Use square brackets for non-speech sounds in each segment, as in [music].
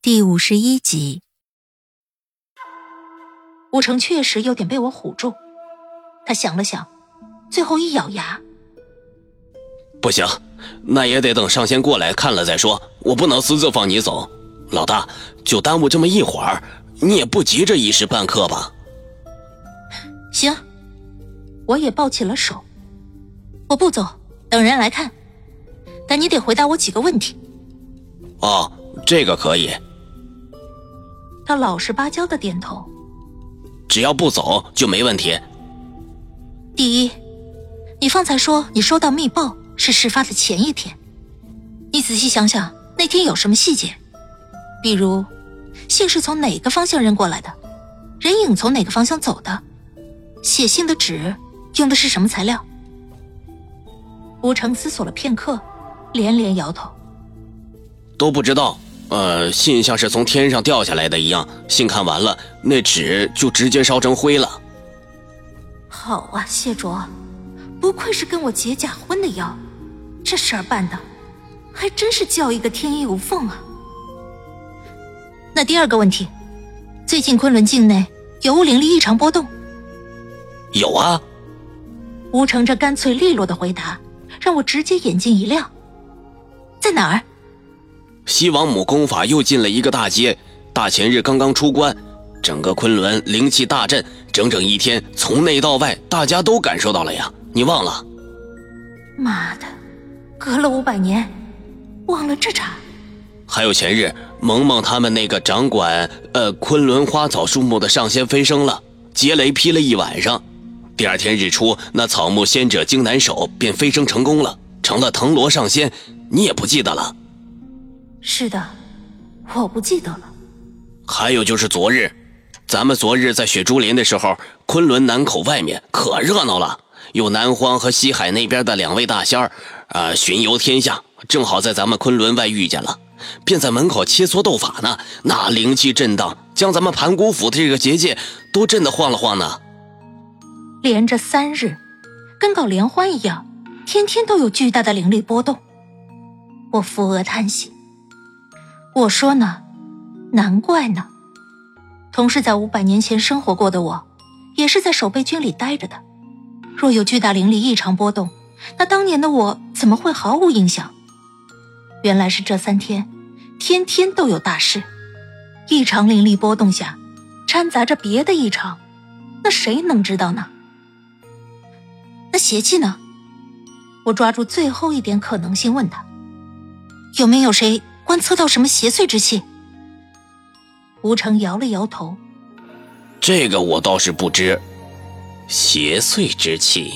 第五十一集，吴成确实有点被我唬住。他想了想，最后一咬牙：“不行，那也得等上仙过来看了再说。我不能私自放你走，老大，就耽误这么一会儿，你也不急着一时半刻吧？”行，我也抱起了手，我不走，等人来看，但你得回答我几个问题。哦，这个可以。他老实巴交的点头，只要不走就没问题。第一，你方才说你收到密报是事发的前一天，你仔细想想那天有什么细节？比如，信是从哪个方向扔过来的，人影从哪个方向走的，写信的纸用的是什么材料？吴成思索了片刻，连连摇头，都不知道。呃，信像是从天上掉下来的一样，信看完了，那纸就直接烧成灰了。好啊，谢卓，不愧是跟我结假婚的妖，这事儿办的还真是叫一个天衣无缝啊。那第二个问题，最近昆仑境内有无灵力异常波动？有啊。吴成这干脆利落的回答，让我直接眼睛一亮。在哪儿？西王母功法又进了一个大阶，大前日刚刚出关，整个昆仑灵气大振，整整一天，从内到外，大家都感受到了呀！你忘了？妈的，隔了五百年，忘了这茬。还有前日，萌萌他们那个掌管呃昆仑花草树木的上仙飞升了，劫雷劈了一晚上，第二天日出，那草木仙者荆南手便飞升成功了，成了藤萝上仙，你也不记得了？是的，我不记得了。还有就是昨日，咱们昨日在雪珠林的时候，昆仑南口外面可热闹了，有南荒和西海那边的两位大仙儿，啊，巡游天下，正好在咱们昆仑外遇见了，便在门口切磋斗法呢。那灵气震荡，将咱们盘古府的这个结界都震得晃了晃呢。连着三日，跟搞联欢一样，天天都有巨大的灵力波动。我扶额叹息。我说呢，难怪呢。同是在五百年前生活过的我，也是在守备军里待着的。若有巨大灵力异常波动，那当年的我怎么会毫无影响？原来是这三天，天天都有大事。异常灵力波动下，掺杂着别的异常，那谁能知道呢？那邪气呢？我抓住最后一点可能性问他：有没有谁？观测到什么邪祟之气？吴成摇了摇头，这个我倒是不知。邪祟之气。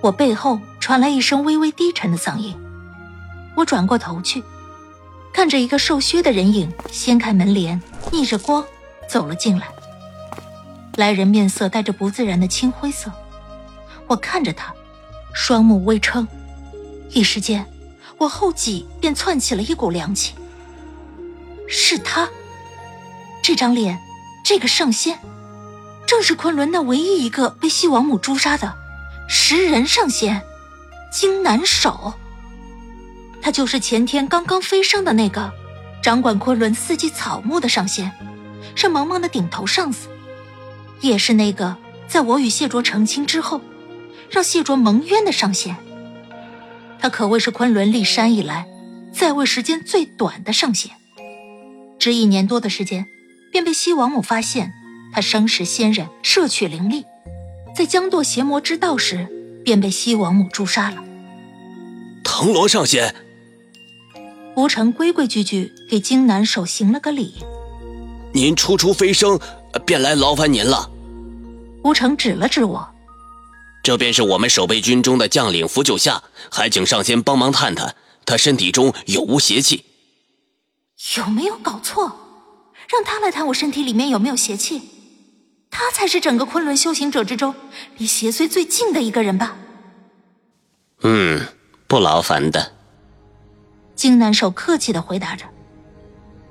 我背后传来一声微微低沉的嗓音，我转过头去，看着一个瘦削的人影掀开门帘，逆着光走了进来。来人面色带着不自然的青灰色，我看着他，双目微撑，一时间。我后脊便窜起了一股凉气。是他，这张脸，这个上仙，正是昆仑那唯一一个被西王母诛杀的食人上仙荆南守。他就是前天刚刚飞升的那个掌管昆仑四季草木的上仙，是萌萌的顶头上司，也是那个在我与谢卓成亲之后，让谢卓蒙冤的上仙。他可谓是昆仑立山以来在位时间最短的圣贤，只一年多的时间，便被西王母发现他生食仙人，摄取灵力，在将堕邪魔之道时，便被西王母诛杀了。腾罗上仙，吴成规规矩矩给荆南守行了个礼。您初出飞升，便来劳烦您了。吴成指了指我。这便是我们守备军中的将领符九下，还请上仙帮忙探探，他身体中有无邪气。有没有搞错？让他来探我身体里面有没有邪气，他才是整个昆仑修行者之中离邪祟最近的一个人吧？嗯，不劳烦的。金南守客气的回答着，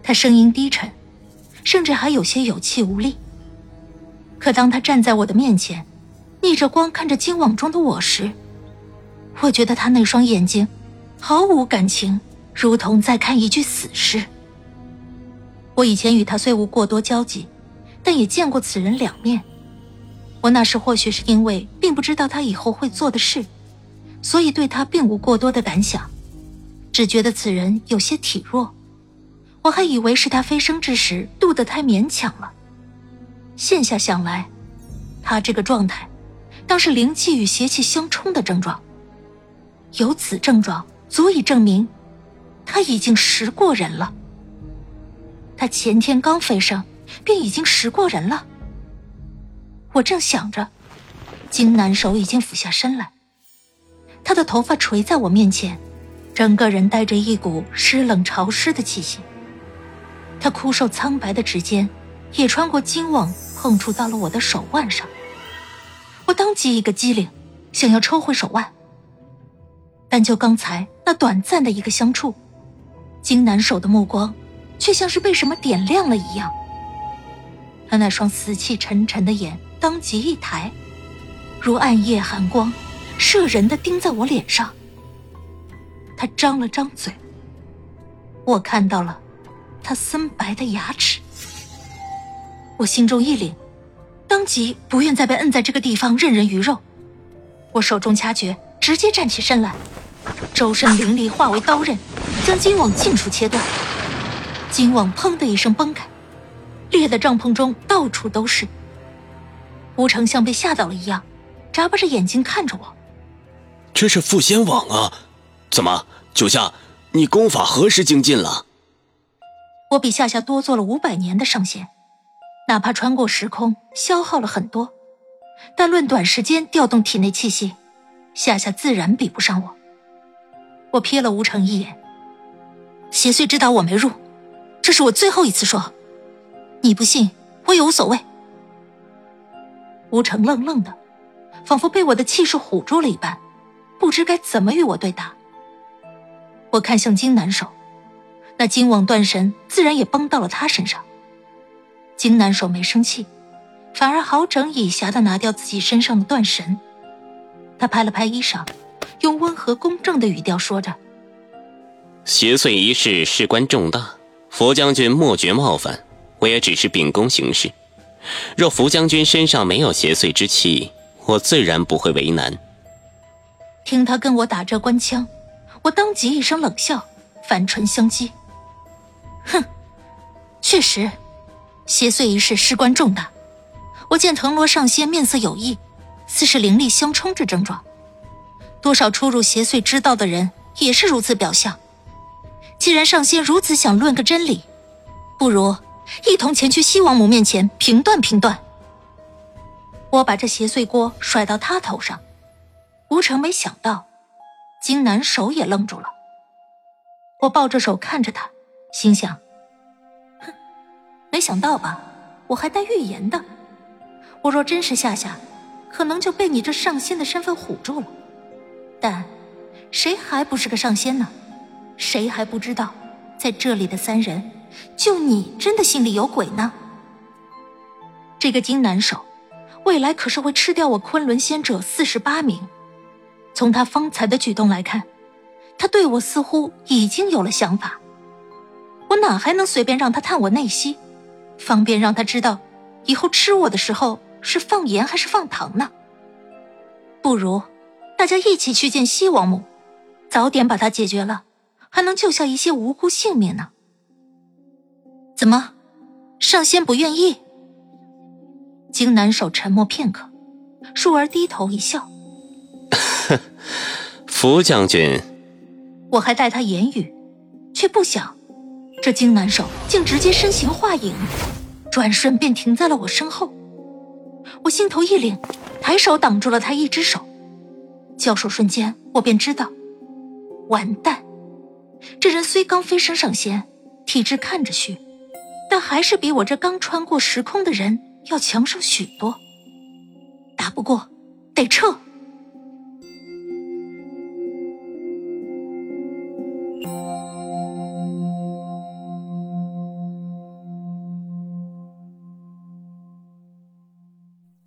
他声音低沉，甚至还有些有气无力。可当他站在我的面前，逆着光看着金网中的我时，我觉得他那双眼睛毫无感情，如同在看一具死尸。我以前与他虽无过多交集，但也见过此人两面。我那时或许是因为并不知道他以后会做的事，所以对他并无过多的感想，只觉得此人有些体弱。我还以为是他飞升之时渡得太勉强了。现下想来，他这个状态，像是灵气与邪气相冲的症状。有此症状，足以证明，他已经识过人了。他前天刚飞升，便已经识过人了。我正想着，金南手已经俯下身来，他的头发垂在我面前，整个人带着一股湿冷潮湿的气息。他枯瘦苍白的指尖，也穿过金网，碰触到了我的手腕上。我当即一个机灵，想要抽回手腕，但就刚才那短暂的一个相触，金南手的目光。却像是被什么点亮了一样，他那双死气沉沉的眼当即一抬，如暗夜寒光，射人的盯在我脸上。他张了张嘴，我看到了他森白的牙齿。我心中一凛，当即不愿再被摁在这个地方任人鱼肉。我手中掐诀，直接站起身来，周身灵力化为刀刃，将金网尽数切断。金网砰的一声崩开，裂的帐篷中到处都是。吴成像被吓到了一样，眨巴着眼睛看着我。这是缚仙网啊！怎么，九夏，你功法何时精进了？我比夏夏多做了五百年的上仙，哪怕穿过时空，消耗了很多，但论短时间调动体内气息，夏夏自然比不上我。我瞥了吴成一眼，邪祟知道我没入。这是我最后一次说，你不信我也无所谓。吴成愣愣的，仿佛被我的气势唬住了一般，不知该怎么与我对答。我看向金南手，那金网断神自然也崩到了他身上。金南守没生气，反而好整以暇的拿掉自己身上的断绳。他拍了拍衣裳，用温和公正的语调说着：“邪祟一事事关重大。”福将军莫觉冒犯，我也只是秉公行事。若福将军身上没有邪祟之气，我自然不会为难。听他跟我打这官腔，我当即一声冷笑，反唇相讥：“哼，确实，邪祟一事事关重大。我见藤萝上仙面色有异，似是灵力相冲之症状。多少初入邪祟之道的人也是如此表象。”既然上仙如此想论个真理，不如一同前去西王母面前评断评断。我把这邪祟锅甩到他头上，吴成没想到，金南手也愣住了。我抱着手看着他，心想：没想到吧？我还带预言的。我若真是夏夏，可能就被你这上仙的身份唬住了。但谁还不是个上仙呢？谁还不知道，在这里的三人，就你真的心里有鬼呢？这个金南守，未来可是会吃掉我昆仑仙者四十八名。从他方才的举动来看，他对我似乎已经有了想法。我哪还能随便让他探我内息，方便让他知道以后吃我的时候是放盐还是放糖呢？不如大家一起去见西王母，早点把他解决了。还能救下一些无辜性命呢？怎么，上仙不愿意？荆南守沉默片刻，倏儿低头一笑：“ [laughs] 福将军。”我还待他言语，却不想，这金南手竟直接身形化影，转瞬便停在了我身后。我心头一凛，抬手挡住了他一只手。交手瞬间，我便知道，完蛋。这人虽刚飞升上仙，体质看着虚，但还是比我这刚穿过时空的人要强上许多。打不过，得撤。